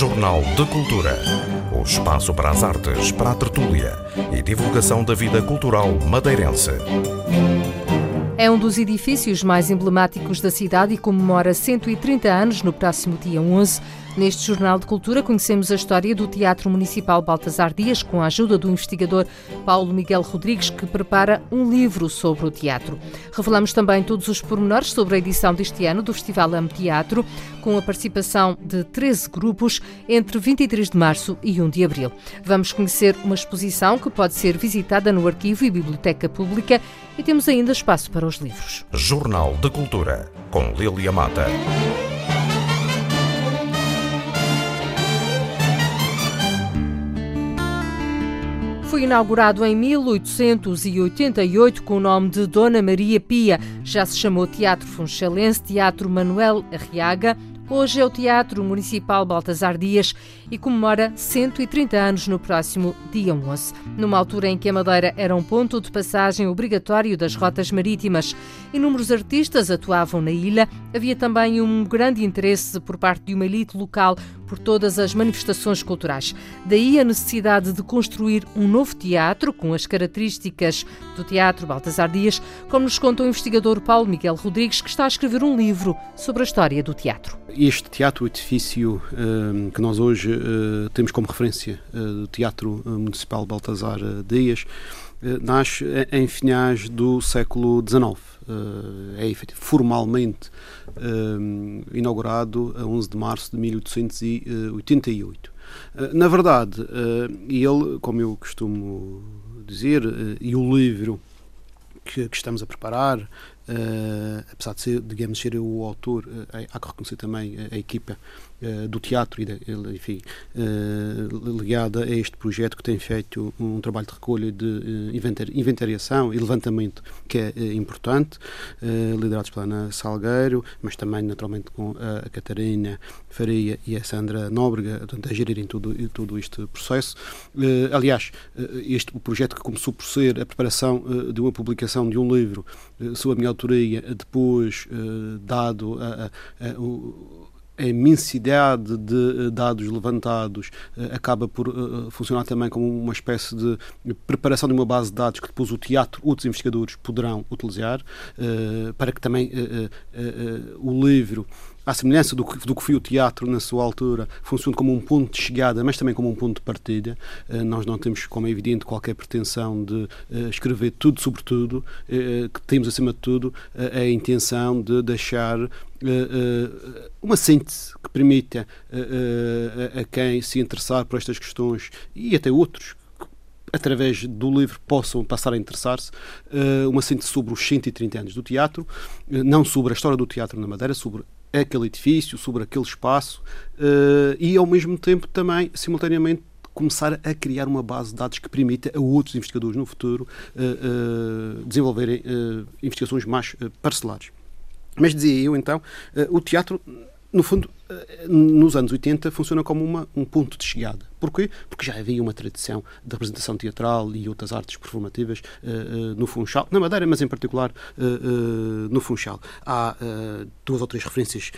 Jornal de Cultura. O espaço para as artes, para a tertúlia e divulgação da vida cultural madeirense. É um dos edifícios mais emblemáticos da cidade e comemora 130 anos no próximo dia 11 Neste Jornal de Cultura conhecemos a história do Teatro Municipal Baltasar Dias com a ajuda do investigador Paulo Miguel Rodrigues, que prepara um livro sobre o teatro. Revelamos também todos os pormenores sobre a edição deste ano do Festival Amo Teatro, com a participação de 13 grupos entre 23 de março e 1 de abril. Vamos conhecer uma exposição que pode ser visitada no Arquivo e Biblioteca Pública e temos ainda espaço para os livros. Jornal de Cultura, com Lilia Mata. Foi inaugurado em 1888 com o nome de Dona Maria Pia. Já se chamou Teatro Funchalense, Teatro Manuel Arriaga. Hoje é o Teatro Municipal Baltasar Dias e comemora 130 anos no próximo dia 11, numa altura em que a Madeira era um ponto de passagem obrigatório das rotas marítimas. Inúmeros artistas atuavam na ilha. Havia também um grande interesse por parte de uma elite local por todas as manifestações culturais. Daí a necessidade de construir um novo teatro com as características do Teatro Baltasar Dias, como nos conta o investigador Paulo Miguel Rodrigues, que está a escrever um livro sobre a história do teatro. Este teatro, o edifício um, que nós hoje uh, temos como referência uh, do Teatro Municipal Baltasar Dias, nasce em finais do século XIX. é formalmente inaugurado a 11 de março de 1888. na verdade, ele, como eu costumo dizer, e o livro que, que estamos a preparar, apesar de ser, digamos, ser eu o autor, há que reconhecer também a, a equipa do teatro, e enfim, ligada a este projeto que tem feito um trabalho de recolha de inventariação e levantamento que é importante, liderados pela Ana Salgueiro, mas também naturalmente com a, Catarina Faria e a Sandra Nóbrega, a gerirem todo, todo este processo. aliás, este o projeto que começou por ser a preparação de uma publicação de um livro sob a minha autoria, depois eh, dado a, a, a a imensidade de eh, dados levantados uh, acaba por uh, funcionar também como uma espécie de preparação de uma base de dados que depois o teatro, outros investigadores poderão utilizar, para que também o livro à semelhança do que, do que foi o teatro na sua altura, funciona como um ponto de chegada, mas também como um ponto de partida. Uh, nós não temos, como é evidente, qualquer pretensão de uh, escrever tudo sobre tudo, uh, que temos, acima de tudo, a intenção de deixar uma síntese que permita a quem se interessar por estas questões e até outros através do livro possam passar a interessar-se uma síntese sobre os 130 anos do teatro, não sobre a história do teatro na Madeira, sobre aquele edifício, sobre aquele espaço uh, e, ao mesmo tempo, também, simultaneamente, começar a criar uma base de dados que permita a outros investigadores no futuro uh, uh, desenvolverem investigações mais parcelares. Mas dizia eu, então, o teatro, no fundo, nos anos 80, funciona como uma, um ponto de chegada. Porquê? Porque já havia uma tradição de representação teatral e outras artes performativas uh, uh, no Funchal, na Madeira, mas em particular uh, no Funchal. Há duas ou três referências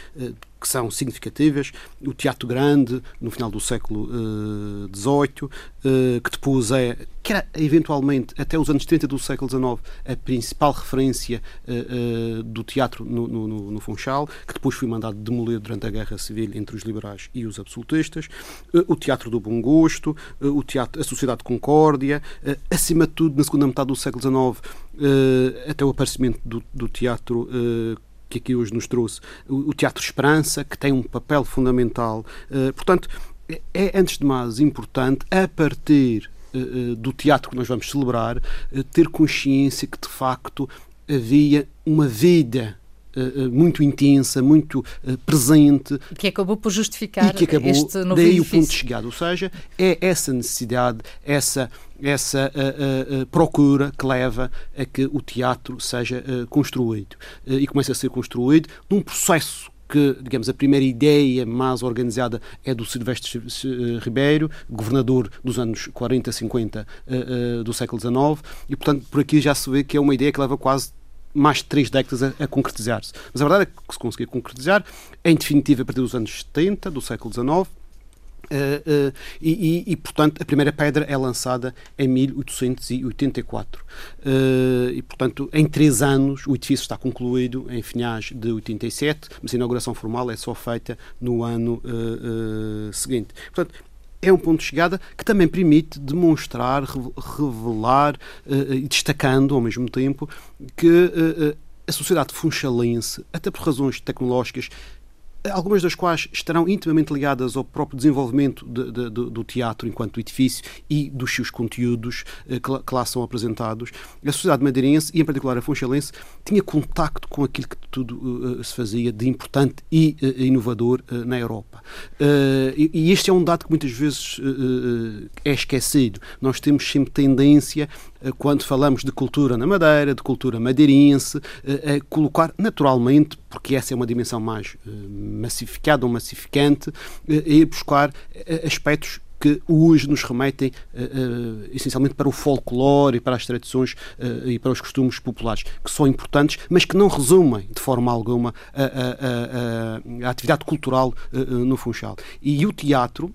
que são significativas. O Teatro Grande, no final do século XVIII, que depois é, que era eventualmente até os anos 30 do século XIX, a principal referência do teatro no, no, no, Funchal, que depois foi mandado demolir durante a Guerra Civil entre os liberais e os absolutistas. o Teatro do Bom Gosto, o teatro, a Sociedade de Concórdia, acima de tudo, na segunda metade do século XIX, até o aparecimento do, do teatro que aqui hoje nos trouxe, o Teatro Esperança, que tem um papel fundamental. Portanto, é, é antes de mais importante, a partir do teatro que nós vamos celebrar, ter consciência que de facto havia uma vida muito intensa, muito presente. Que acabou por justificar e que acabou, este novo daí edifício. o ponto de chegada. Ou seja, é essa necessidade, essa, essa uh, procura que leva a que o teatro seja construído. e começa a ser construído num processo que, digamos, a primeira ideia mais organizada é do Silvestre Ribeiro, governador dos anos 40, 50 do século XIX, e, portanto, por aqui já se vê que é uma ideia que leva quase mais de três décadas a, a concretizar-se. Mas a verdade é que se conseguiu concretizar, em definitiva, a partir dos anos 70 do século XIX, Uh, uh, e, e, portanto, a primeira pedra é lançada em 1884. Uh, e, portanto, em três anos o edifício está concluído em finais de 87, mas a inauguração formal é só feita no ano seguinte. Portanto, é um ponto de chegada que também permite demonstrar, revelar e destacando ao mesmo tempo que a sociedade funchalense, até por razões tecnológicas, algumas das quais estarão intimamente ligadas ao próprio desenvolvimento de, de, do teatro enquanto edifício e dos seus conteúdos eh, que, que, lá são apresentados. A sociedade madeirense, e em particular a funchalense, tinha contacto com aquilo que tudo uh, se fazia de importante e uh, inovador uh, na Europa. E, e, este é um dado que muitas vezes é esquecido. Nós temos sempre tendência quando falamos de cultura na Madeira, de cultura madeirense, a colocar naturalmente, porque essa é uma dimensão mais massificada ou massificante, a ir buscar aspectos que hoje nos remetem essencialmente para o folclore e para as tradições e para os costumes populares, que são importantes, mas que não resumem de forma alguma a, a, a, a atividade cultural no Funchal. E o teatro,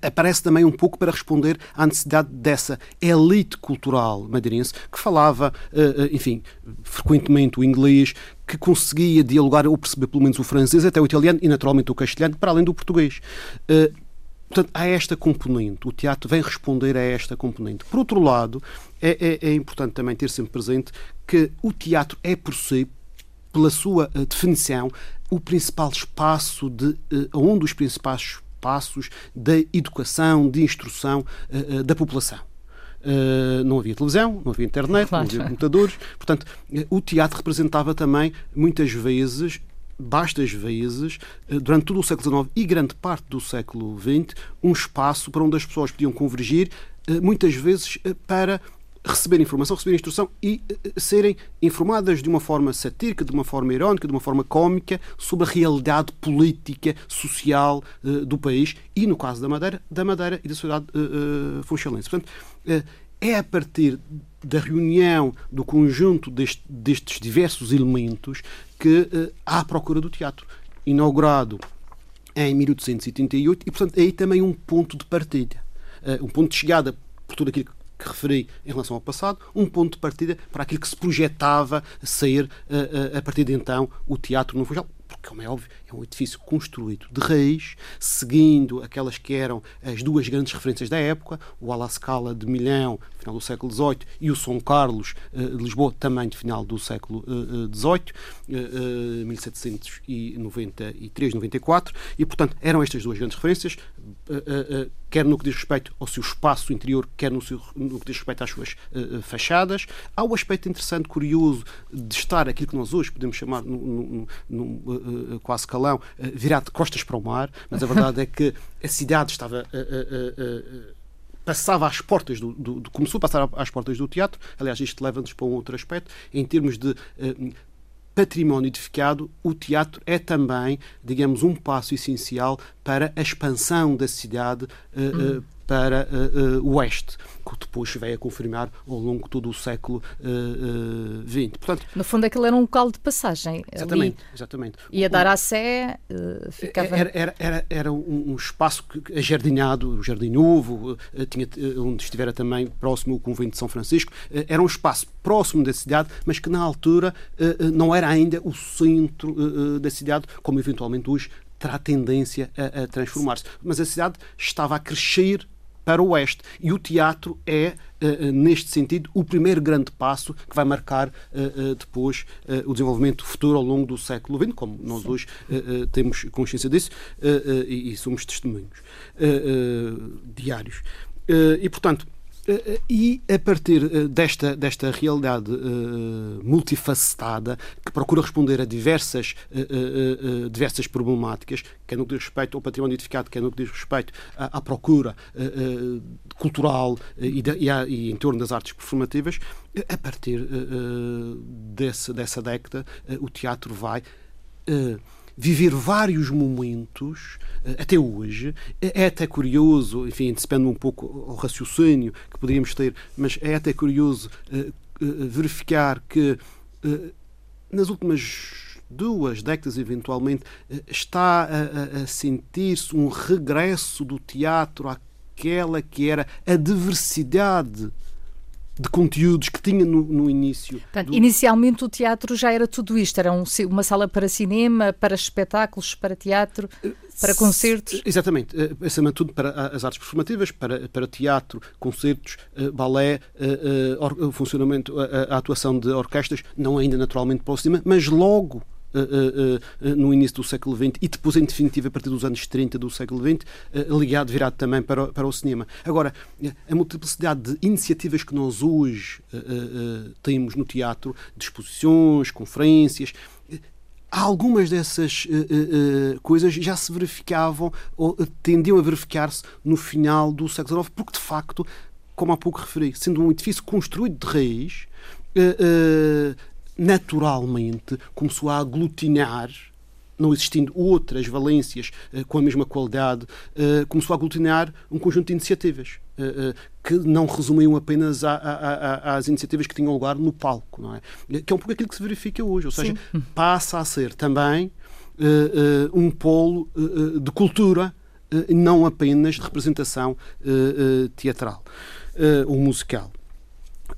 aparece também um pouco para responder à necessidade dessa elite cultural madeirense que falava, enfim, frequentemente o inglês, que conseguia dialogar ou perceber pelo menos o francês, até o italiano e naturalmente o castelhano, para além do português. Portanto, há esta componente, o teatro vem responder a esta componente. Por outro lado, é, é, é importante também ter sempre presente que o teatro é por si, pela sua definição, o principal espaço de, um dos principais espaços da educação, de instrução uh, da população. Uh, não havia televisão, não havia internet, claro. não havia computadores. Portanto, o teatro representava também, muitas vezes, bastas vezes, eh, durante todo o século XIX e grande parte do século XX, um espaço para onde as pessoas podiam convergir, eh, muitas vezes eh, para receber informação, receber instrução e serem informadas de uma forma satírica, de uma forma irónica, de uma forma cómica sobre a realidade política, social do país e, no caso da Madeira, da Madeira e da sociedade uh, funchalense. Portanto, é a partir da reunião do conjunto deste, destes diversos elementos que uh, há a procura do teatro. Inaugurado em 1888 e, portanto, é aí também um ponto de partida. Uh, um ponto de chegada por tudo aquilo que referi em relação ao passado, um ponto de partida para aquilo que se projetava ser, uh, uh, a partir de então, o teatro no Funchal porque, como é óbvio, é um edifício construído de raiz, seguindo aquelas que eram as duas grandes referências da época, o Ala Scala de Milhão, final do século XVIII, e o São Carlos eh, de Lisboa, também de final do século XVIII, 1793, 94, e, portanto, eram estas duas grandes referências, eh, eh, quer no que diz respeito ao seu espaço interior, quer no, seu, no que diz respeito às suas fachadas. Há o aspecto interessante, curioso, de estar aquilo que nós hoje podemos chamar, num, num, quase calão, virado de costas para o mar, mas a verdade é que a cidade estava passava às portas do, do, começou a passar às portas do teatro. Aliás, isto leva-nos para um outro aspecto em termos de uh, património edificado. O teatro é também, digamos, um passo essencial para a expansão da cidade uh, uh, para uh, uh, o oeste, que depois veio a confirmar ao longo de todo o século XX. Uh, Portanto, no fundo, aquilo era um local de passagem. Exatamente, ali. exatamente. Ia dar à Sé, ficava... Era, era, era, era um, um, espaço ajardinado, o Jardim Novo, tinha, onde estivera também próximo o Convento de São Francisco. Era um espaço próximo da cidade, mas que na altura não era ainda o centro da cidade, como eventualmente hoje terá tendência a, a transformar-se. Mas a cidade estava a crescer para o oeste. E o teatro é, uh, neste sentido, o primeiro grande passo que vai marcar uh, depois o desenvolvimento futuro ao longo do século XX, como nós Sim. hoje temos consciência disso e, somos testemunhos diários. e, portanto, eh, e a partir eh, desta, desta realidade uh, multifacetada, que procura responder a diversas, uh, uh, diversas problemáticas, quer no que diz respeito ao património edificado, quer no que diz respeito à, à procura cultural e, de, e, a, e, em torno das artes performativas, a partir desse, dessa década, o teatro vai viver vários momentos eh, até hoje. É, é até curioso, enfim, antecipando um pouco o raciocínio que poderíamos ter, mas é até curioso uh, uh, verificar que nas últimas duas décadas eventualmente, está a, a sentir-se um regresso do teatro àquela que era a diversidade de conteúdos que tinha no, no início. Portanto, do... Inicialmente o teatro já era tudo isto, era um, uma sala para cinema, para espetáculos, para teatro, para concertos? Exatamente, eh, acima de tudo para as artes performativas, para, para teatro, concertos, eh, balé, eh, o funcionamento, a, a atuação de orquestras, não ainda naturalmente para o cinema, mas logo no início do século XX e depois, em definitiva, a partir dos anos 30 do século XX, ligado, virado também para, o, para o cinema. Agora, a multiplicidade de iniciativas que nós hoje temos no teatro, de exposições, conferências, algumas dessas uh, uh, coisas já se verificavam ou tendiam a verificar-se no final do século XIX, porque de facto, como há pouco referi, sendo um edifício construído de raiz, uh, naturalmente começou a aglutinar não existindo outras valências uh, com a mesma qualidade, uh, começou a aglutinar um conjunto de iniciativas uh, que não resumiam apenas a, a, a, às iniciativas que tinham lugar no palco, não é? Que é um pouco aquilo que se verifica hoje, ou seja, Sim. passa a ser também um polo de cultura, não apenas de representação teatral ou musical.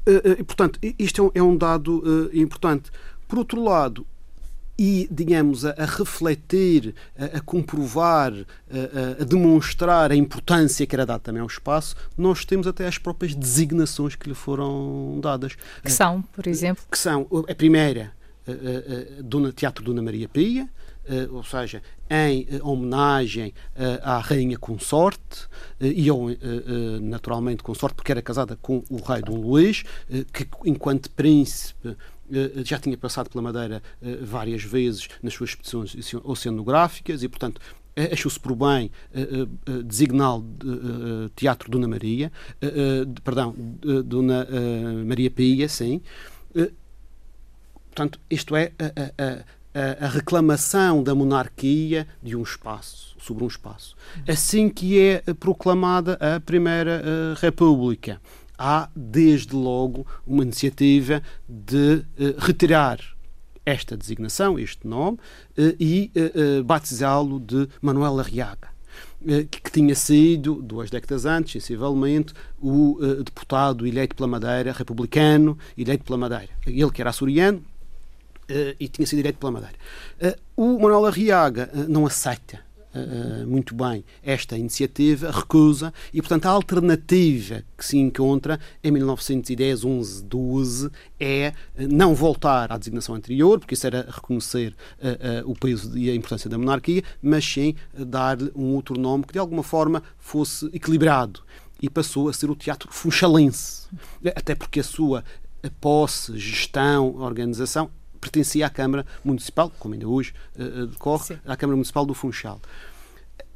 Uh, uh, portanto, isto é um, é dado uh, importante. Por outro lado, e, digamos, a, a refletir, a, a comprovar, a, a, demonstrar a importância que era dada também ao espaço, nós temos até as próprias designações que lhe foram dadas. Que são, por exemplo? Que são, a primeira, do Teatro Dona Maria Pia, ou seja, em uh, homenagem uh, à rainha consorte e eu, naturalmente consorte porque era casada com o rei Dom Luís, que enquanto príncipe já tinha passado pela Madeira várias vezes nas suas expedições oceanográficas e, portanto, achou-se por bem designá-lo de, Teatro Dona Maria, perdão, Dona Maria Pia, sim. portanto, isto é a, a a, reclamação da monarquia de um espaço, sobre um espaço. Assim que é proclamada a Primeira uh, República, há desde logo uma iniciativa de uh, retirar esta designação, este nome, uh, e batizá-lo de Manuel Arriaga que tinha sido, duas décadas antes, sensivelmente, o deputado eleito pela Madeira, republicano, eleito pela Madeira. Ele que era açoriano, Uh, e tinha sido direito pela Madeira. Uh, o Manuel Arriaga uh, não aceita muito bem esta iniciativa, recusa, e portanto a alternativa que se encontra em 1910, 11, 12 é não voltar à designação anterior, porque isso era reconhecer o peso e a importância da monarquia, mas sim dar-lhe um outro nome que de alguma forma fosse equilibrado e passou a ser o Teatro Funchalense. Até porque a sua posse, gestão, organização pertencia à Câmara Municipal, como ainda hoje uh, decorre, Sim. à Câmara Municipal do Funchal.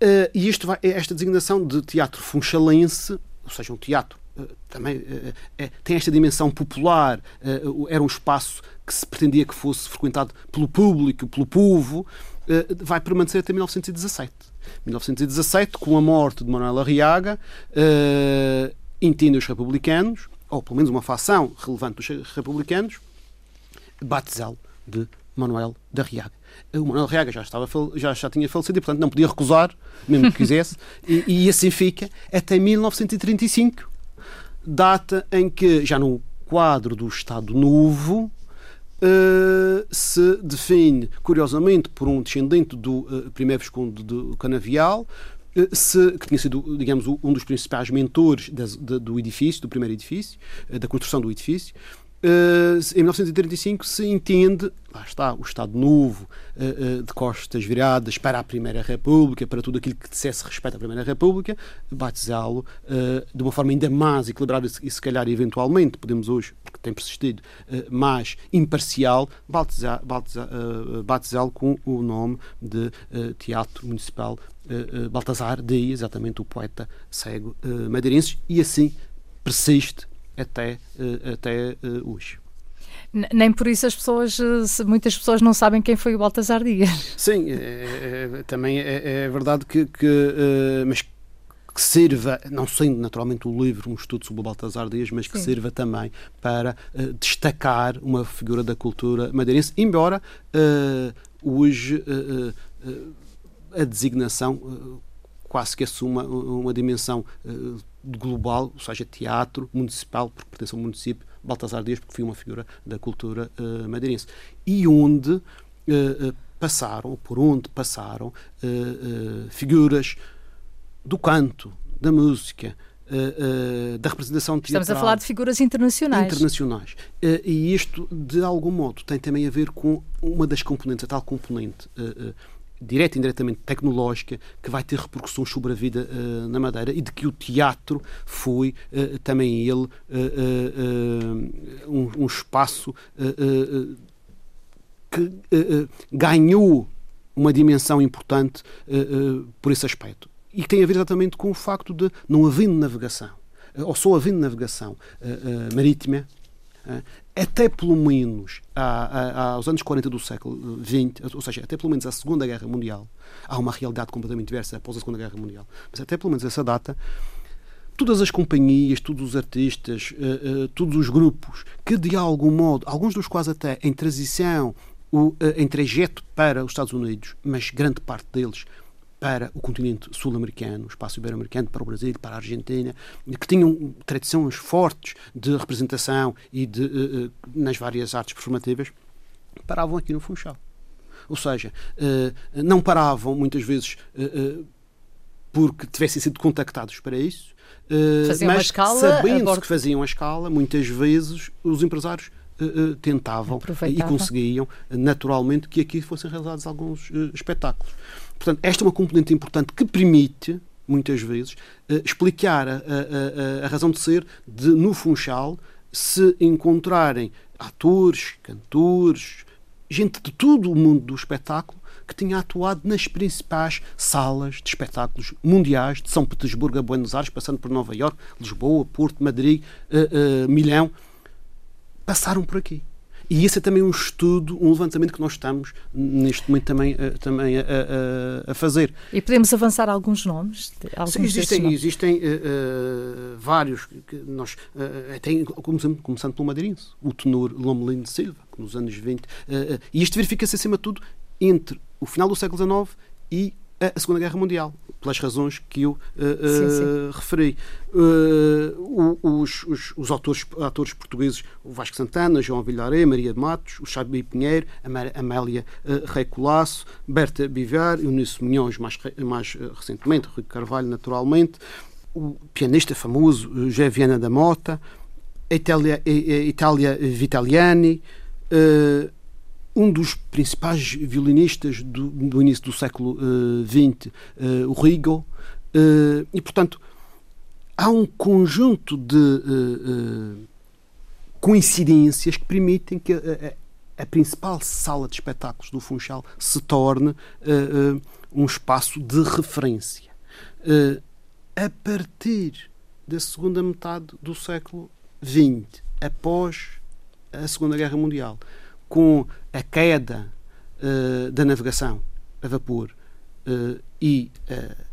Uh, e isto vai, esta designação de teatro funchalense, ou seja, um teatro uh, também é, tem esta dimensão popular, era um espaço que se pretendia que fosse frequentado pelo público, pelo povo, vai permanecer até 1917. 1917, com a morte de Manuel Arriaga, entendem os republicanos, ou pelo menos uma facção relevante dos republicanos, batizá-lo de Manuel da Riaga. O Manuel Riaga já, estava, já, já tinha falecido e, portanto, não podia recusar, mesmo que quisesse, e, e assim fica até 1935, data em que, já no quadro do Estado Novo, Uh, se define, curiosamente, por um descendente do uh, primeiro Visconde de Canavial, uh, se, que tinha sido, digamos, um dos principais mentores das, de, do edifício, do primeiro edifício, da construção do edifício, em 1935 se entende, lá está, o Estado Novo, uh, uh, de costas viradas para a Primeira República, para tudo aquilo que dissesse respeito à Primeira República, batizá-lo de uma forma ainda mais equilibrada e, se calhar, eventualmente, podemos hoje, porque tem persistido, mais imparcial, batizá-lo batizá, batizá com o nome de Teatro Municipal Baltazar de exatamente o poeta cego madeirense, e assim persiste até, eh, até eh, hoje. Nem por isso as pessoas, eh, muitas pessoas não sabem quem foi o Baltasar Dias. Sim, é, é, também é, é, verdade que, que mas que sirva, não sendo naturalmente o livro um estudo sobre o Baltasar Dias, mas que Sim. sirva também para uh, destacar uma figura da cultura madeirense, embora uh, hoje a designação quase que assuma uma dimensão global, ou seja, teatro municipal, porque pertence ao município, Baltasar Dias, porque foi uma figura da cultura uh, madeirense. E onde uh, uh, passaram, por onde passaram, figuras do canto, da música, da representação teatral. Estamos a falar de figuras internacionais. Internacionais. e isto, de algum modo, tem também a ver com uma das componentes, a tal componente direta e indiretamente tecnológica que vai ter repercussões sobre a vida uh, na Madeira e de que o teatro foi uh, também ele uh, um, um, espaço que ganhou uma dimensão importante por esse aspecto. E que tem a ver exatamente com o facto de não havendo navegação ou só havendo navegação marítima até pelo menos aos anos 40 do século XX, ou seja, até pelo menos a Segunda Guerra Mundial, há uma realidade completamente diversa após a Segunda Guerra Mundial, mas até pelo menos essa data, todas as companhias, todos os artistas, uh, uh, todos os grupos que de algum modo, alguns dos quais até em transição, uh, em trajeto para os Estados Unidos, mas grande parte deles para o continente sul-americano, o espaço ibero-americano, para o Brasil, para a Argentina, que tinham tradições fortes de representação e de, uh, nas várias artes performativas, paravam aqui no Funchal. Ou seja, uh, não paravam muitas vezes porque tivessem sido contactados para isso, faziam mas escala, sabendo que faziam a escala, muitas vezes os empresários tentavam e conseguiam naturalmente que aqui fossem realizados alguns espetáculos. Portanto, esta é uma componente importante que permite, muitas vezes, uh, explicar a, a, a, razão de ser de, no Funchal, se encontrarem atores, cantores, gente de todo o mundo do espetáculo que tinha atuado nas principais salas de espetáculos mundiais, de São Petersburgo a Buenos Aires, passando por Nova York, Lisboa, Porto, Madrid, uh, uh, Milão, passaram por aqui. E esse é também um estudo, um levantamento que nós estamos neste momento também, uh, também a, a, a, fazer. E podemos avançar alguns nomes? Alguns Sim, existem, nomes. existem uh, vários. Que nós, tem, começando, começando pelo madeirense, o tenor Lomelino de Silva, que nos anos 20. e isto verifica-se acima de tudo entre o final do século XIX e a Segunda Guerra Mundial, pelas razões que eu uh, sim, sim. referi. Uh, os, os, os, autores, atores portugueses, o Vasco Santana, João Villaré, Maria de Matos, o Xabi Pinheiro, Amélia uh, Rei Colasso, Berta Bivar, Eunice Munhões, mais, mais recentemente, Rui Carvalho, naturalmente, o pianista famoso José Viana da Mota, Itália, Itália Vitaliani, uh, um dos principais violinistas do, do início do século XX, uh, uh, o Rigo, uh, e portanto há um conjunto de coincidências que permitem que a, a, a, principal sala de espetáculos do Funchal se torne um espaço de referência. a partir da segunda metade do século XX, após a Segunda Guerra Mundial, com a queda uh, da navegação a vapor uh, e uh,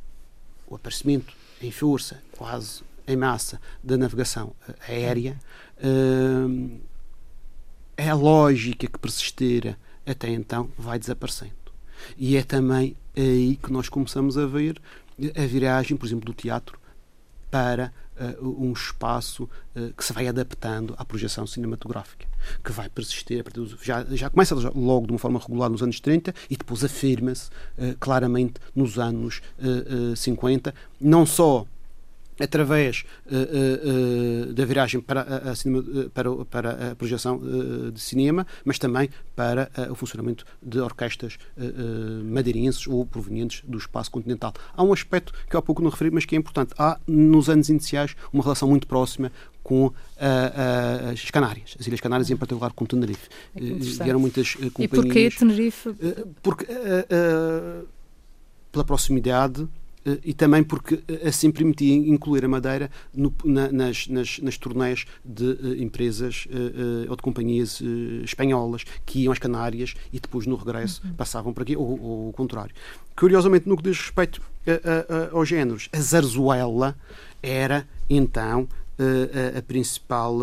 o aparecimento em força, quase em massa, da navegação aérea, é a lógica que persistira até então vai desaparecendo. E é também aí que nós começamos a ver a viragem, por exemplo, do teatro para um espaço uh, que se vai adaptando à projeção cinematográfica, que vai persistir, já, já começa logo de uma forma regular nos anos 30 e depois afirma-se uh, claramente nos anos 50, não só através uh, uh, uh, da viragem para a, cinema, para, para, a projeção de cinema, mas também para o funcionamento de orquestras madeirenses ou provenientes do espaço continental. Há um aspecto que há pouco não referi, mas que é importante. Há, nos anos iniciais, uma relação muito próxima com as Canárias, as Ilhas Canárias, em particular com Tenerife. É vieram muitas companhias. E porquê Tenerife? porque, pela proximidade, e também porque eh, assim permitia incluir a Madeira no, na, nas, nas, nas turnés de uh, empresas ou de companhias espanholas que iam às Canárias e depois no regresso uhum. passavam por aqui, ou, ou, o contrário. Curiosamente, no que diz respeito a, a, aos géneros, a zarzuela era então a, a, principal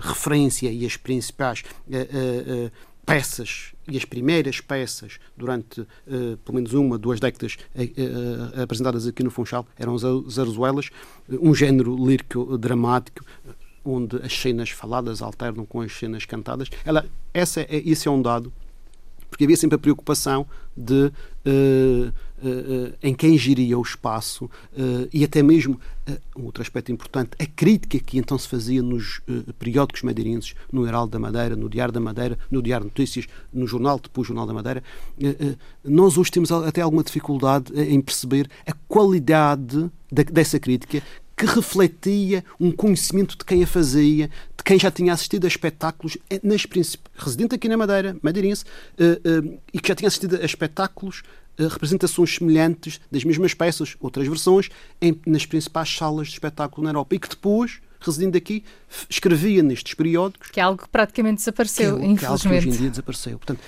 referência e as principais peças e as primeiras peças durante uh, pelo menos uma, duas décadas uh, apresentadas aqui no Funchal eram zarzuelas, um género lírico dramático onde as cenas faladas alternam com as cenas cantadas. Ela, essa é, esse é um dado porque havia sempre a preocupação de em quem giria o espaço e até mesmo um outro aspecto importante a crítica que então se fazia nos periódicos madeirenses no Heraldo da Madeira no Diário da Madeira no Diário de Notícias no jornal depois Jornal da Madeira nós hoje temos até alguma dificuldade em perceber a qualidade dessa crítica que refletia um conhecimento de quem a fazia, de quem já tinha assistido a espetáculos, eh, nas residente aqui na Madeira, madeirense, e que já tinha assistido a espetáculos, representações semelhantes das mesmas peças, outras versões, em, nas principais salas de espetáculo na Europa, e que depois residindo aqui, escrevia nestes periódicos. Que é algo que praticamente desapareceu, que é, infelizmente. Que é algo que hoje em dia desapareceu. Portanto,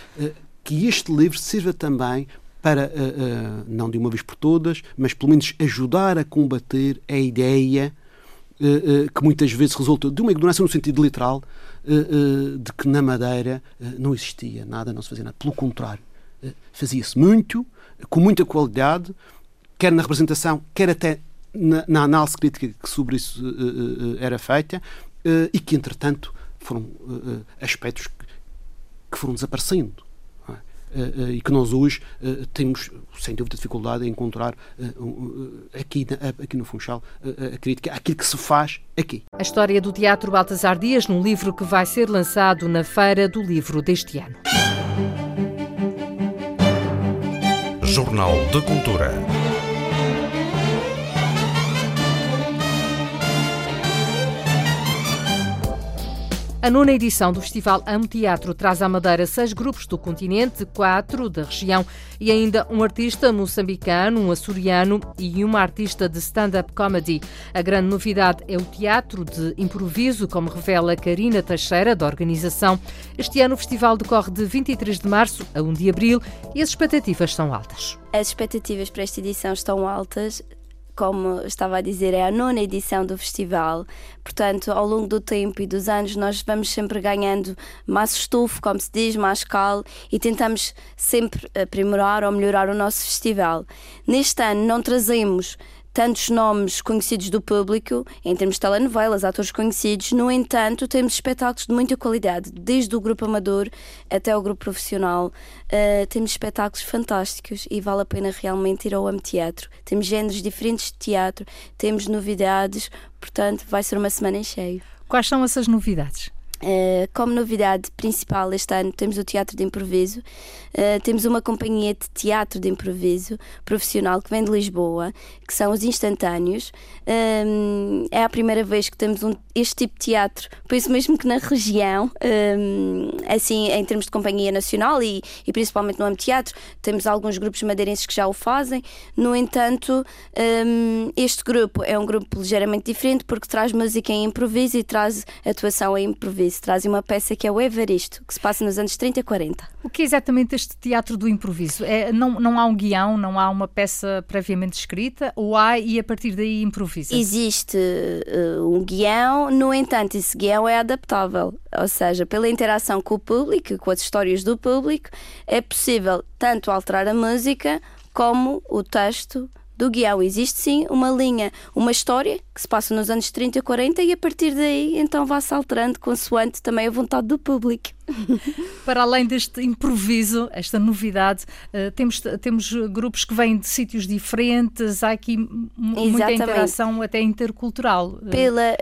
que este livro sirva também para, uh, não de uma vez por todas, mas pelo menos ajudar a combater a ideia que muitas vezes resulta de uma ignorância no sentido literal de que na Madeira não existia nada, não se fazia nada. Pelo contrário, fazia-se muito, com muita qualidade, quer na representação, quer até na, na análise crítica que sobre isso era feita, e que, entretanto, foram aspectos que, que foram desaparecendo. Uh, uh, e que nós hoje uh, temos, sem dúvida, dificuldade em encontrar aqui, aqui no Funchal a crítica àquilo que se faz aqui. A história do Teatro Baltasar Dias num livro que vai ser lançado na Feira do Livro deste ano. Jornal de Cultura. A nona edição do Festival Amo Teatro traz à Madeira seis grupos do continente, quatro da região e ainda um artista moçambicano, um açoriano e uma artista de stand-up comedy. A grande novidade é o teatro de improviso, como revela Karina Teixeira, da organização. Este ano o festival decorre de 23 de março a 1 de abril e as expectativas são altas. As expectativas para esta edição estão altas como estava a dizer, é a nona edição do festival. Portanto, ao longo do tempo e dos anos, nós vamos sempre ganhando mais estufo, como se diz, mais cal, e tentamos sempre aprimorar ou melhorar o nosso festival. Neste ano, não trazemos tantos nomes conhecidos do público, em termos de telenovelas, atores conhecidos. No entanto, temos espetáculos de muita qualidade, desde o grupo amador até o grupo profissional. Uh, temos espetáculos fantásticos e vale a pena realmente ir ao Teatro. Temos géneros diferentes de teatro, temos novidades, portanto, vai ser uma semana em cheio. Quais são essas novidades? Uh, como novidade principal este ano temos o Teatro de Improviso, uh, temos uma companhia de teatro de improviso profissional que vem de Lisboa, que são os instantâneos. Um, é a primeira vez que temos um, este tipo de teatro, por isso mesmo que na região, um, assim em termos de companhia nacional e, e principalmente no teatro, temos alguns grupos madeirenses que já o fazem. No entanto, um, este grupo é um grupo ligeiramente diferente porque traz música em improviso e traz atuação em improviso trazem uma peça que é o Evaristo, que se passa nos anos 30 e 40. O que é exatamente este teatro do improviso? É, não, não há um guião, não há uma peça previamente escrita, ou há e a partir daí improvisa? Existe uh, um guião, no entanto, esse guião é adaptável, ou seja, pela interação com o público, com as histórias do público, é possível tanto alterar a música como o texto do guião. Existe sim uma linha, uma história que se passa nos anos 30 e 40 e a partir daí então vai-se alterando consoante também a vontade do público. Para além deste improviso, esta novidade, uh, temos, temos grupos que vêm de sítios diferentes, há aqui muita interação até intercultural. Pela,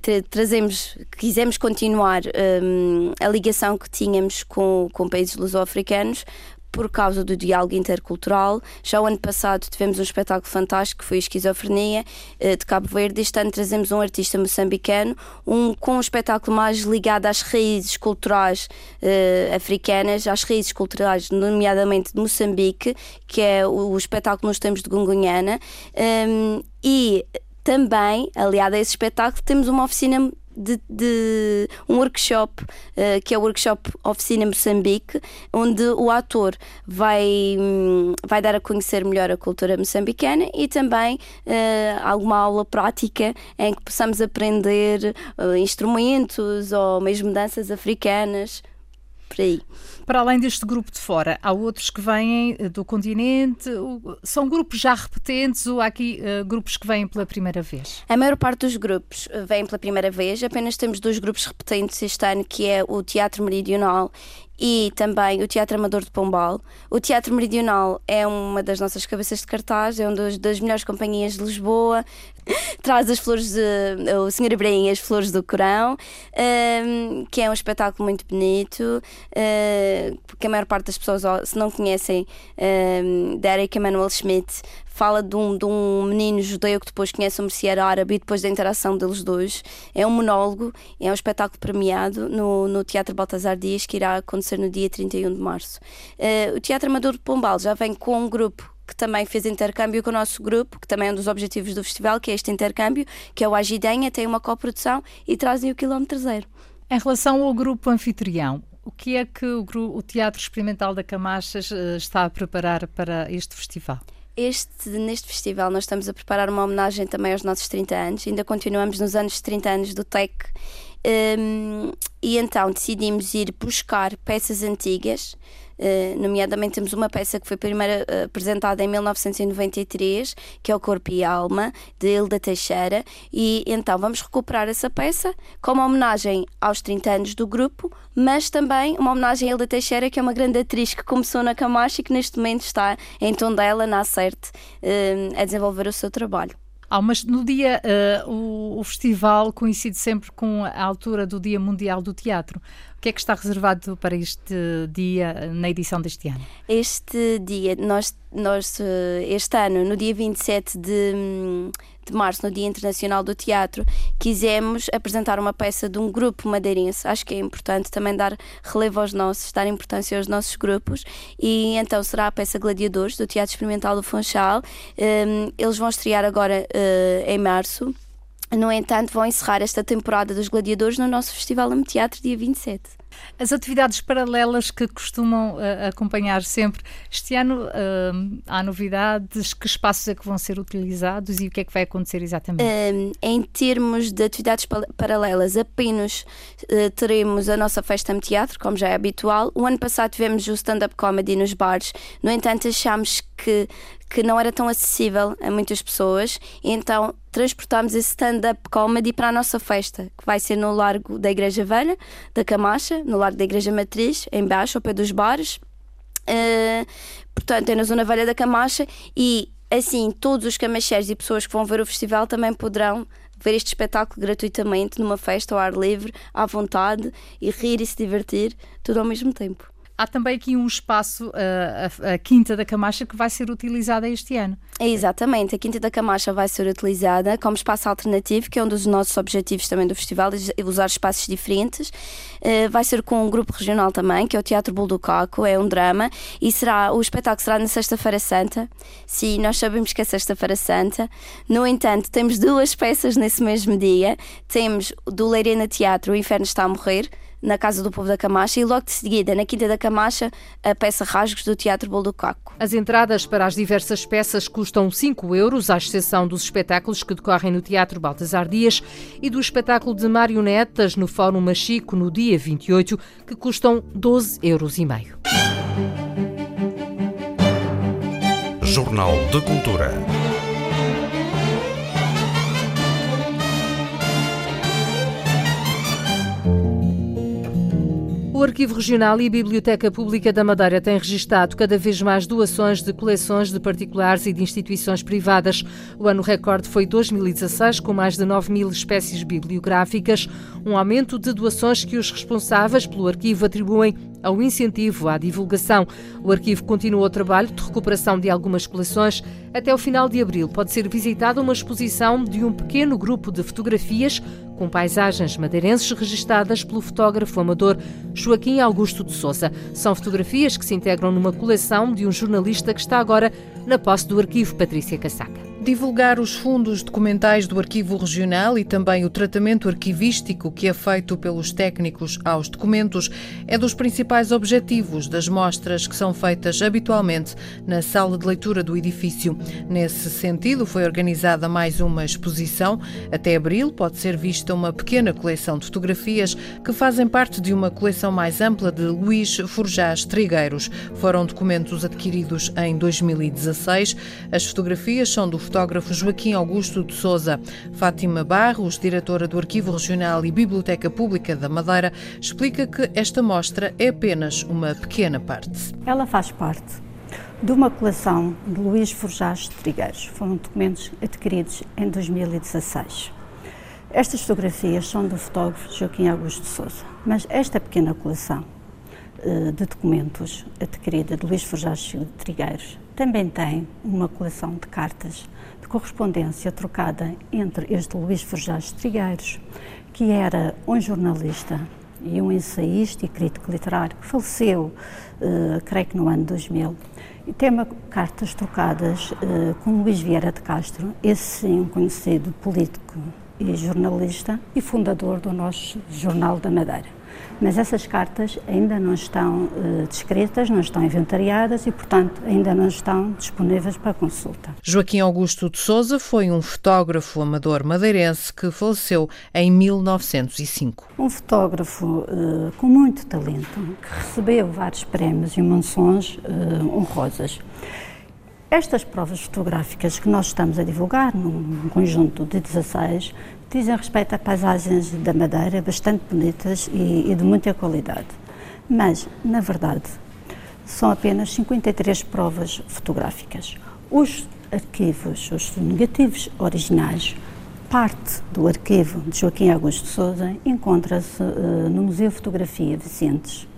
tra trazemos, quisemos continuar um, a ligação que tínhamos com, com países luso-africanos, por causa do diálogo intercultural. Já o ano passado tivemos um espetáculo fantástico, que foi Esquizofrenia, eh, de Cabo Verde. Este ano trazemos um artista moçambicano, um, com um espetáculo mais ligado às raízes culturais uh, africanas, às raízes culturais, nomeadamente de Moçambique, que é o, o espetáculo Nos Tempos de Gungunhana. Um, e também, aliado a esse espetáculo, temos uma oficina de, de um workshop, uh, que é o workshop Oficina Moçambique, onde o ator vai, um, vai dar a conhecer melhor a cultura moçambicana e também uh, alguma aula prática em que possamos aprender uh, instrumentos ou mesmo danças africanas. Por aí. Para além deste grupo de fora, há outros que vêm eh, do continente? São grupos já repetentes ou há aqui uh, grupos que vêm pela primeira vez? A maior parte dos grupos eh, vêm pela primeira vez. Apenas temos dois grupos repetentes este ano, que é o Teatro Meridional e também o Teatro Amador de Pombal. O Teatro Meridional é uma das nossas cabeças de cartaz, é uma das, melhores companhias de Lisboa, traz as flores de. o Senhor Ibrahim as flores do Corão, um, que é um espetáculo muito bonito, uh, porque a maior parte das pessoas, se não conhecem um, Derek Emanuel Schmidt, fala de um, de um menino judeu que depois conhece o merceeiro árabe e depois da interação deles dois. É um monólogo, é um espetáculo premiado no, no Teatro Baltasar Dias, que irá acontecer no dia 31 de março. Uh, o Teatro Amador de Pombal já vem com um grupo que também fez intercâmbio com o nosso grupo, que também é um dos objetivos do festival, que é este intercâmbio, que é o Agidenha, tem uma coprodução e trazem o quilómetro zero. Em relação ao grupo anfitrião, o que é que o, o Teatro Experimental da Camachas uh, está a preparar para este festival? Este, neste festival nós estamos a preparar uma homenagem também aos nossos 30 anos, ainda continuamos nos anos 30 anos do TEC um, e então decidimos ir buscar peças antigas Uh, nomeadamente temos uma peça que foi primeiro uh, apresentada em 1993, que é o Corpo e Alma, de Hilda Teixeira, e então vamos recuperar essa peça como homenagem aos 30 anos do grupo, mas também uma homenagem a Hilda Teixeira, que é uma grande atriz que começou na Camacha e que neste momento está em Tondela, na Acerte, uh, a desenvolver o seu trabalho. Ah, mas no dia, uh, o, o, festival coincide sempre com a altura do Dia Mundial do Teatro. O que é que está reservado para este dia na edição deste ano? Este dia, nós, nós eh, este ano, no dia 27 de, de março, no Dia Internacional do Teatro, quisemos apresentar uma peça de um grupo madeirense. Acho que é importante também dar relevo aos nossos, dar importância aos nossos grupos. E então será a peça Gladiadores, do Teatro Experimental do Funchal. Um, eles vão estrear agora uh, em março. No entanto, vão encerrar esta temporada dos Gladiadores no nosso Festival Ame Teatro, dia 27. As atividades paralelas que costumam uh, acompanhar sempre, este ano uh, há novidades? Que espaços é que vão ser utilizados e o que é que vai acontecer exatamente? Um, em termos de atividades paralelas, apenas uh, teremos a nossa festa Ame Teatro, como já é habitual. O ano passado tivemos o stand-up comedy nos bares, no entanto, achámos que que não era tão acessível a muitas pessoas, então transportámos esse stand-up comedy para a nossa festa, que vai ser no Largo da Igreja Velha, da Camacha, no Largo da Igreja Matriz, em baixo, ao pé dos bares. Uh, portanto, é na Zona Velha da Camacha e assim todos os camacheiros e pessoas que vão ver o festival também poderão ver este espetáculo gratuitamente numa festa ao ar livre, à vontade e rir e se divertir, tudo ao mesmo tempo. Há também aqui um espaço, a, a, Quinta da Camacha, que vai ser utilizada este ano. É, exatamente, a Quinta da Camacha vai ser utilizada como espaço alternativo, que é um dos nossos objetivos também do festival, usar espaços diferentes. Uh, vai ser com um grupo regional também, que é o Teatro Bull do Caco, é um drama, e será o espetáculo será na Sexta-feira Santa. Sim, nós sabemos que é Sexta-feira Santa. No entanto, temos duas peças nesse mesmo dia. Temos do Leirena Teatro, O Inferno Está a Morrer na Casa do Povo da Camacha e logo de seguida, na Quinta da Camacha, a peça Rasgos do Teatro Bolo do Caco. As entradas para as diversas peças custam 5 euros, à exceção dos espetáculos que decorrem no Teatro Baltasar Dias e do espetáculo de marionetas no Fórum Machico no dia 28, que custam 12 euros e meio. Jornal de Cultura. O Arquivo Regional e Biblioteca Pública da Madeira têm registado cada vez mais doações de coleções de particulares e de instituições privadas. O ano recorde foi 2016, com mais de 9 mil espécies bibliográficas, um aumento de doações que os responsáveis pelo arquivo atribuem ao incentivo à divulgação. O arquivo continua o trabalho de recuperação de algumas coleções. Até o final de abril pode ser visitada uma exposição de um pequeno grupo de fotografias com paisagens madeirenses registadas pelo fotógrafo amador Joaquim Augusto de Souza. São fotografias que se integram numa coleção de um jornalista que está agora na posse do arquivo Patrícia Casaca. Divulgar os fundos documentais do Arquivo Regional e também o tratamento arquivístico que é feito pelos técnicos aos documentos é dos principais objetivos das mostras que são feitas habitualmente na sala de leitura do edifício. Nesse sentido, foi organizada mais uma exposição. Até abril pode ser vista uma pequena coleção de fotografias que fazem parte de uma coleção mais ampla de Luís Forjás Trigueiros. Foram documentos adquiridos em 2016. As fotografias são do Joaquim Augusto de Souza. Fátima Barros, diretora do Arquivo Regional e Biblioteca Pública da Madeira, explica que esta mostra é apenas uma pequena parte. Ela faz parte de uma coleção de Luís Forjás Trigueiros. Foram documentos adquiridos em 2016. Estas fotografias são do fotógrafo Joaquim Augusto de Souza, mas esta pequena coleção eh, de documentos adquirida de Luís Forjás Trigueiros também tem uma coleção de cartas correspondência trocada entre este Luís Forjás Trigueiros, que era um jornalista e um ensaísta e crítico literário, que faleceu, uh, creio que no ano 2000, e tem uma, cartas trocadas uh, com Luís Vieira de Castro, esse sim conhecido político e jornalista e fundador do nosso Jornal da Madeira mas essas cartas ainda não estão uh, descritas, não estão inventariadas e, portanto, ainda não estão disponíveis para consulta. Joaquim Augusto de Souza foi um fotógrafo amador madeirense que faleceu em 1905. Um fotógrafo uh, com muito talento, que recebeu vários prémios e menções uh, honrosas. Estas provas fotográficas que nós estamos a divulgar, num conjunto de 16, dizem respeito a paisagens da Madeira bastante bonitas e, e de muita qualidade. Mas, na verdade, são apenas 53 provas fotográficas. Os arquivos, os negativos originais, parte do arquivo de Joaquim Augusto de Souza encontra-se uh, no Museu Fotografia Vicentes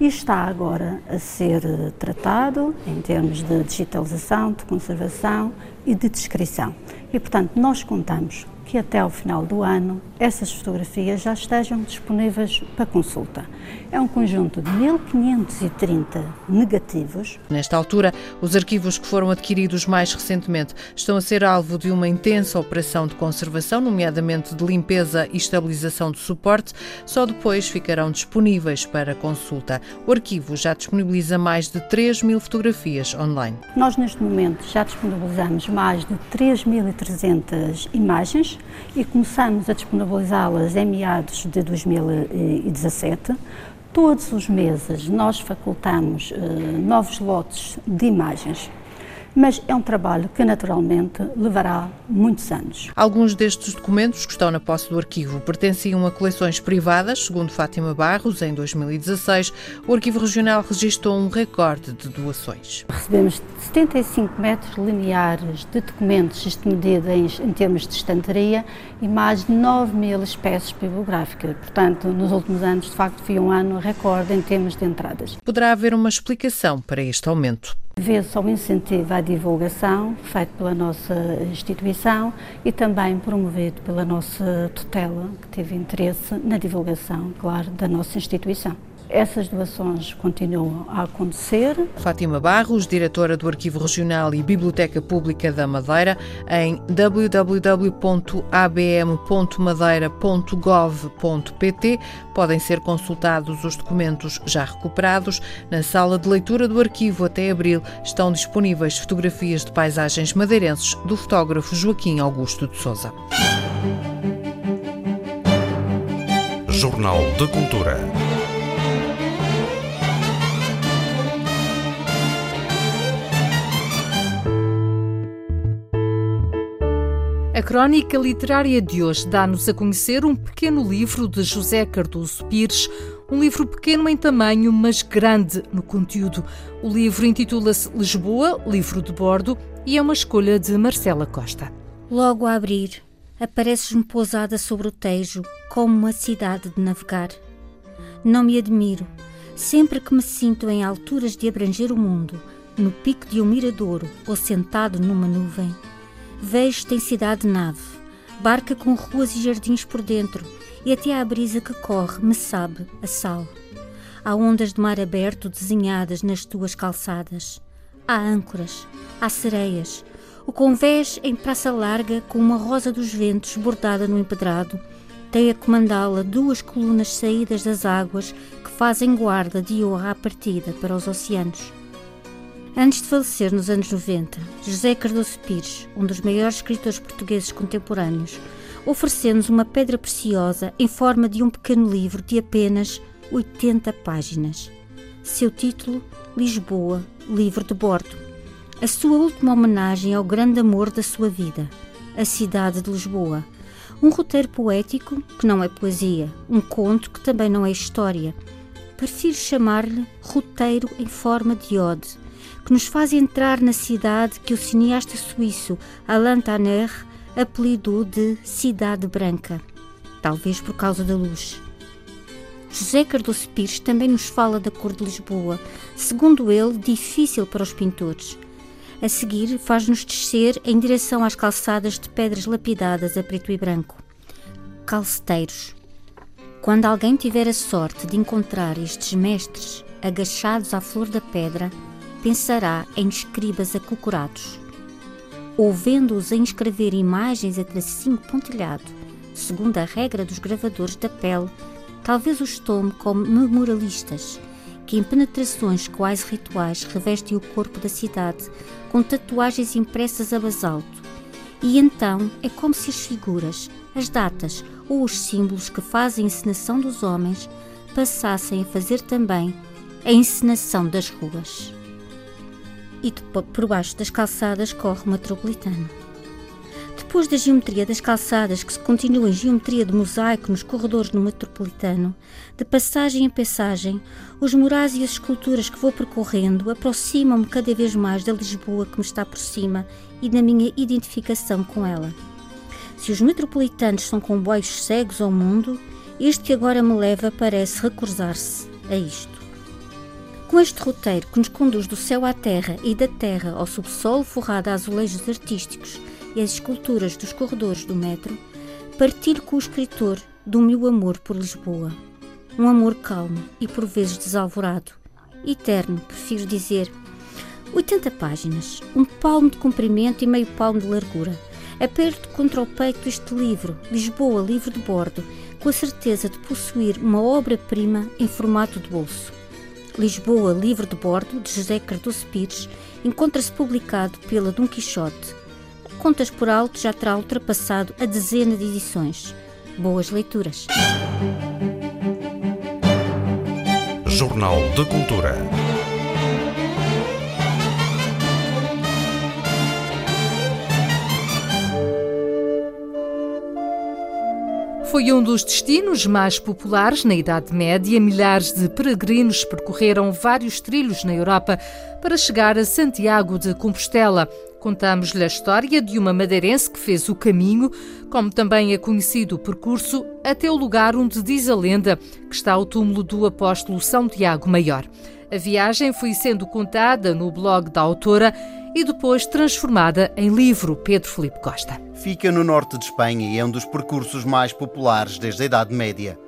e está agora a ser uh, tratado em termos de digitalização, de conservação e de descrição. E, portanto, nós contamos que até ao final do ano essas fotografias já estejam disponíveis para consulta. É um conjunto de 1530 negativos. Nesta altura, os arquivos que foram adquiridos mais recentemente estão a ser alvo de uma intensa operação de conservação, nomeadamente de limpeza e estabilização de suporte. Só depois ficarão disponíveis para consulta. O arquivo já disponibiliza mais de 3 mil fotografias online. Nós, neste momento, já disponibilizamos mais de 3.300 imagens e começamos a disponibilizá-las em meados de 2017. Todos os meses nós facultamos uh, novos lotes de imagens mas é um trabalho que naturalmente levará muitos anos. Alguns destes documentos que estão na posse do arquivo pertenciam a coleções privadas, segundo Fátima Barros, em 2016, o Arquivo Regional registrou um recorde de doações. Recebemos 75 metros lineares de documentos, isto medido em, em termos de estanteria, e mais de 9 mil espécies bibliográficas. Portanto, nos últimos anos, de facto, foi um ano recorde em termos de entradas. Poderá haver uma explicação para este aumento. Vê-se ao incentivo à divulgação feito pela nossa instituição e também promovido pela nossa tutela, que teve interesse na divulgação, claro, da nossa instituição. Essas doações continuam a acontecer. Fátima Barros, diretora do Arquivo Regional e Biblioteca Pública da Madeira, em www.abm.madeira.gov.pt podem ser consultados os documentos já recuperados. Na sala de leitura do arquivo até abril estão disponíveis fotografias de paisagens madeirenses do fotógrafo Joaquim Augusto de Souza. Jornal de Cultura. A crónica literária de hoje dá-nos a conhecer um pequeno livro de José Cardoso Pires, um livro pequeno em tamanho, mas grande no conteúdo. O livro intitula-se Lisboa, livro de bordo, e é uma escolha de Marcela Costa. Logo a abrir, apareces-me pousada sobre o Tejo, como uma cidade de navegar. Não me admiro, sempre que me sinto em alturas de abranger o mundo, no pico de um miradouro ou sentado numa nuvem Vejo densidade de nave, barca com ruas e jardins por dentro, e até a brisa que corre me sabe a sal. Há ondas de mar aberto desenhadas nas tuas calçadas. Há âncoras, há sereias. O convés em praça larga, com uma rosa dos ventos bordada no empedrado, tem a comandá-la duas colunas saídas das águas que fazem guarda de honra à partida para os oceanos. Antes de falecer nos anos 90, José Cardoso Pires, um dos maiores escritores portugueses contemporâneos, ofereceu-nos uma pedra preciosa em forma de um pequeno livro de apenas 80 páginas. Seu título: Lisboa, livro de bordo. A sua última homenagem ao grande amor da sua vida, a cidade de Lisboa. Um roteiro poético que não é poesia, um conto que também não é história. Prefiro chamar-lhe roteiro em forma de ode, que nos faz entrar na cidade que o cineasta suíço Alain Tanner apelidou de Cidade Branca, talvez por causa da luz. José Cardoso Pires também nos fala da cor de Lisboa, segundo ele, difícil para os pintores. A seguir, faz-nos descer em direção às calçadas de pedras lapidadas a preto e branco. Calceteiros. Quando alguém tiver a sorte de encontrar estes mestres agachados à flor da pedra, pensará em escribas acocorados. Ouvendo-os a inscrever imagens a tracinho pontilhado, segundo a regra dos gravadores da pele, talvez os tome como memorialistas, que em penetrações quase rituais revestem o corpo da cidade com tatuagens impressas a basalto. E então é como se as figuras, as datas ou os símbolos que fazem a encenação dos homens passassem a fazer também a encenação das ruas. E por baixo das calçadas corre o metropolitano. Depois da geometria das calçadas, que se continua em geometria de mosaico nos corredores no metropolitano, de passagem em passagem, os murais e as esculturas que vou percorrendo aproximam-me cada vez mais da Lisboa que me está por cima e da minha identificação com ela. Se os metropolitanos são comboios cegos ao mundo, este que agora me leva parece recusar-se a isto. Com este roteiro que nos conduz do céu à terra e da terra ao subsolo forrado a azulejos artísticos, e as esculturas dos corredores do metro, partilho com o escritor do meu amor por Lisboa. Um amor calmo e por vezes desalvorado. Eterno, prefiro dizer. 80 páginas, um palmo de comprimento e meio palmo de largura. Aperto contra o peito este livro, Lisboa, livro de bordo, com a certeza de possuir uma obra-prima em formato de bolso. Lisboa, livro de bordo, de José Cardoso Pires, encontra-se publicado pela Dom Quixote, Contas por Alto já terá ultrapassado a dezena de edições. Boas leituras. Jornal de Cultura. Foi um dos destinos mais populares na Idade Média. Milhares de peregrinos percorreram vários trilhos na Europa para chegar a Santiago de Compostela. Contamos-lhe a história de uma madeirense que fez o caminho, como também é conhecido o percurso, até o lugar onde diz a lenda que está o túmulo do apóstolo São Tiago Maior. A viagem foi sendo contada no blog da autora e depois transformada em livro Pedro Felipe Costa. Fica no norte de Espanha e é um dos percursos mais populares desde a Idade Média.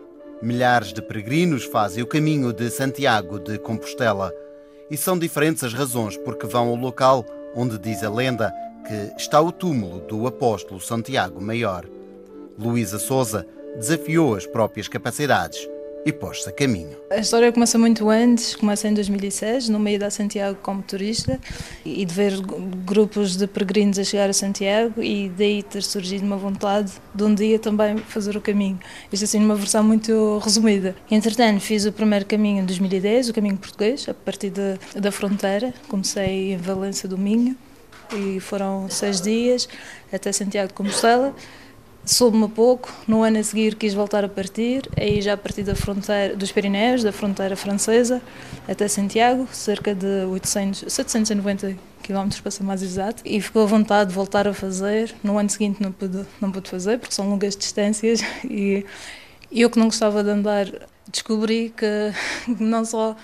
Milhares de peregrinos fazem o caminho de Santiago de Compostela. E são diferentes as razões porque vão ao local onde diz a lenda que está o túmulo do apóstolo Santiago Maior. Luísa Souza desafiou as próprias capacidades e pôs-se a caminho. A história começa muito antes, começa em 2006, no meio da Santiago como turista, e de ver grupos de peregrinos a chegar a Santiago e daí ter surgido uma vontade de um dia também fazer o caminho. Isto assim numa versão muito resumida. Entretanto, fiz o primeiro caminho em 2010, o caminho português, a partir de, da fronteira. Comecei em Valença do Minho e foram seis dias até Santiago de Compostela soube-me pouco. No ano a seguir quis voltar a partir, aí já a partir da fronteira dos Pirineus, da fronteira francesa, até Santiago, cerca de 800, 790 km para ser mais exato, e ficou à vontade de voltar a fazer. No ano seguinte não pude, não pude fazer, porque são longas distâncias, e eu que não gostava de andar, descobri que não só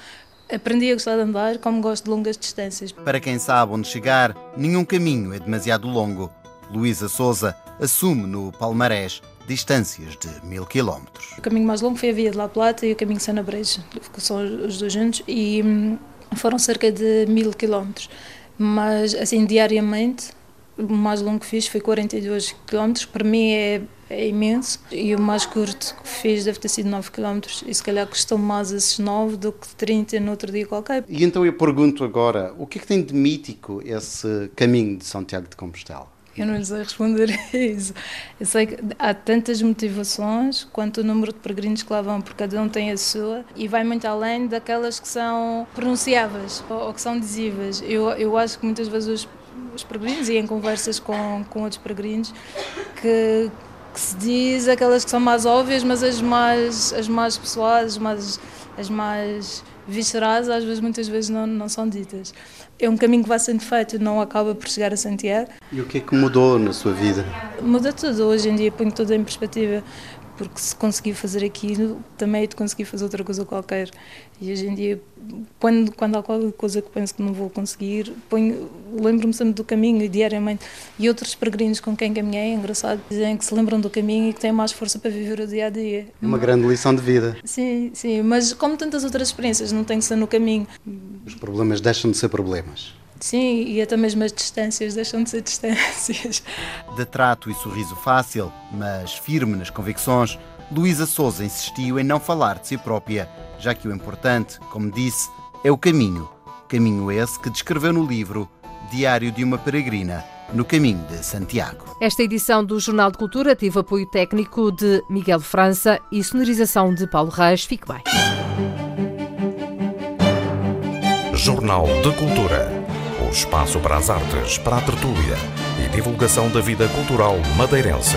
aprendi a gostar de andar, como gosto de longas distâncias. Para quem sabe onde chegar, nenhum caminho é demasiado longo. Luísa Souza assume no palmarés distâncias de mil quilómetros. O caminho mais longo foi a Via de La Plata e o caminho Sena Breja, que são os dois juntos, e hum, foram cerca de mil quilómetros. Mas, assim, diariamente, O mais longo que fiz foi 42 km, para mim é, é imenso. E o mais curto que fiz deve ter sido 9 km. E se calhar custou mais esses 9 do que 30 no outro dia qualquer. E então eu pergunto agora, o que é que tem de mítico esse caminho de Santiago de Compostela? Eu não lhe sei responder a isso. Eu sei que há tantas motivações quanto o número de peregrinos que lá vão, porque cada um tem a sua e vai muito além daquelas que são pronunciáveis ou, ou que são dizíveis. Eu, eu acho que muitas vezes os, os peregrinos, e em conversas com, com outros peregrinos, que, que se diz aquelas que são mais óbvias, mas as mais, as mais pessoais, as mais, as mais viscerais, às vezes, muitas vezes não, não são ditas é um caminho que vai sendo feito, não acaba por chegar a Santiago. E o que é que mudou na sua vida? Muda tudo, hoje em dia ponho tudo em perspectiva, porque se conseguir fazer aquilo, também é de conseguir fazer outra coisa qualquer. E hoje em dia, quando, quando há qualquer coisa que penso que não vou conseguir, lembro-me sempre do caminho diariamente. E outros peregrinos com quem caminhei, é engraçado, dizem que se lembram do caminho e que têm mais força para viver o dia a dia. É uma grande lição de vida. Sim, sim, mas como tantas outras experiências, não tem que ser no caminho. Os problemas deixam de ser problemas. Sim, e até mesmo as distâncias deixam de ser distâncias. De trato e sorriso fácil, mas firme nas convicções, Luísa Souza insistiu em não falar de si própria, já que o importante, como disse, é o caminho. Caminho esse que descreveu no livro Diário de uma Peregrina, no caminho de Santiago. Esta edição do Jornal de Cultura teve apoio técnico de Miguel França e sonorização de Paulo Reis. Fique bem. Jornal de Cultura espaço para as artes, para a tertúlia e divulgação da vida cultural madeirense.